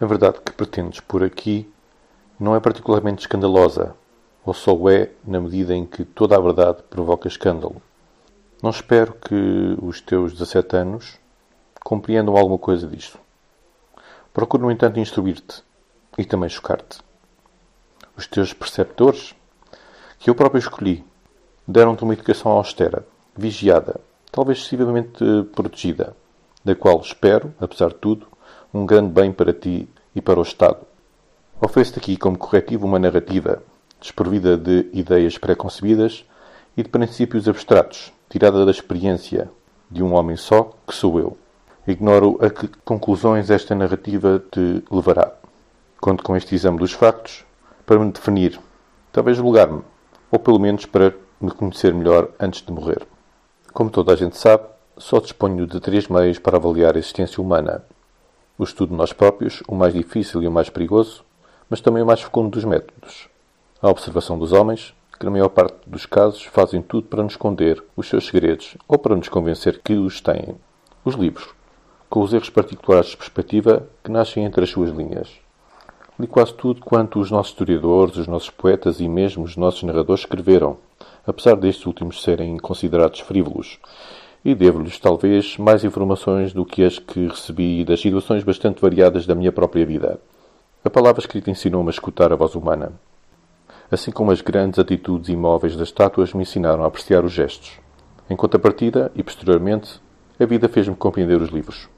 A verdade que pretendes por aqui não é particularmente escandalosa, ou só é na medida em que toda a verdade provoca escândalo. Não espero que os teus 17 anos compreendam alguma coisa disto. Procuro, no entanto, instruir-te e também chocar-te. Os teus preceptores, que eu próprio escolhi, deram-te uma educação austera, vigiada, talvez excessivamente protegida, da qual espero, apesar de tudo, um grande bem para ti e para o Estado. Ofereço-te aqui como corretivo uma narrativa desprovida de ideias preconcebidas e de princípios abstratos, tirada da experiência de um homem só, que sou eu. Ignoro a que conclusões esta narrativa te levará. Conto com este exame dos factos para me definir, talvez julgar-me, ou pelo menos para me conhecer melhor antes de morrer. Como toda a gente sabe, só disponho de três meios para avaliar a existência humana. O estudo de nós próprios, o mais difícil e o mais perigoso, mas também o mais fecundo dos métodos. A observação dos homens, que na maior parte dos casos fazem tudo para nos esconder os seus segredos ou para nos convencer que os têm. Os livros, com os erros particulares de perspectiva que nascem entre as suas linhas. Li quase tudo quanto os nossos historiadores, os nossos poetas e mesmo os nossos narradores escreveram, apesar destes últimos serem considerados frívolos. E devo-lhes, talvez, mais informações do que as que recebi das situações bastante variadas da minha própria vida. A palavra escrita ensinou-me a escutar a voz humana, assim como as grandes atitudes imóveis das estátuas me ensinaram a apreciar os gestos. Em contrapartida, e posteriormente, a vida fez-me compreender os livros.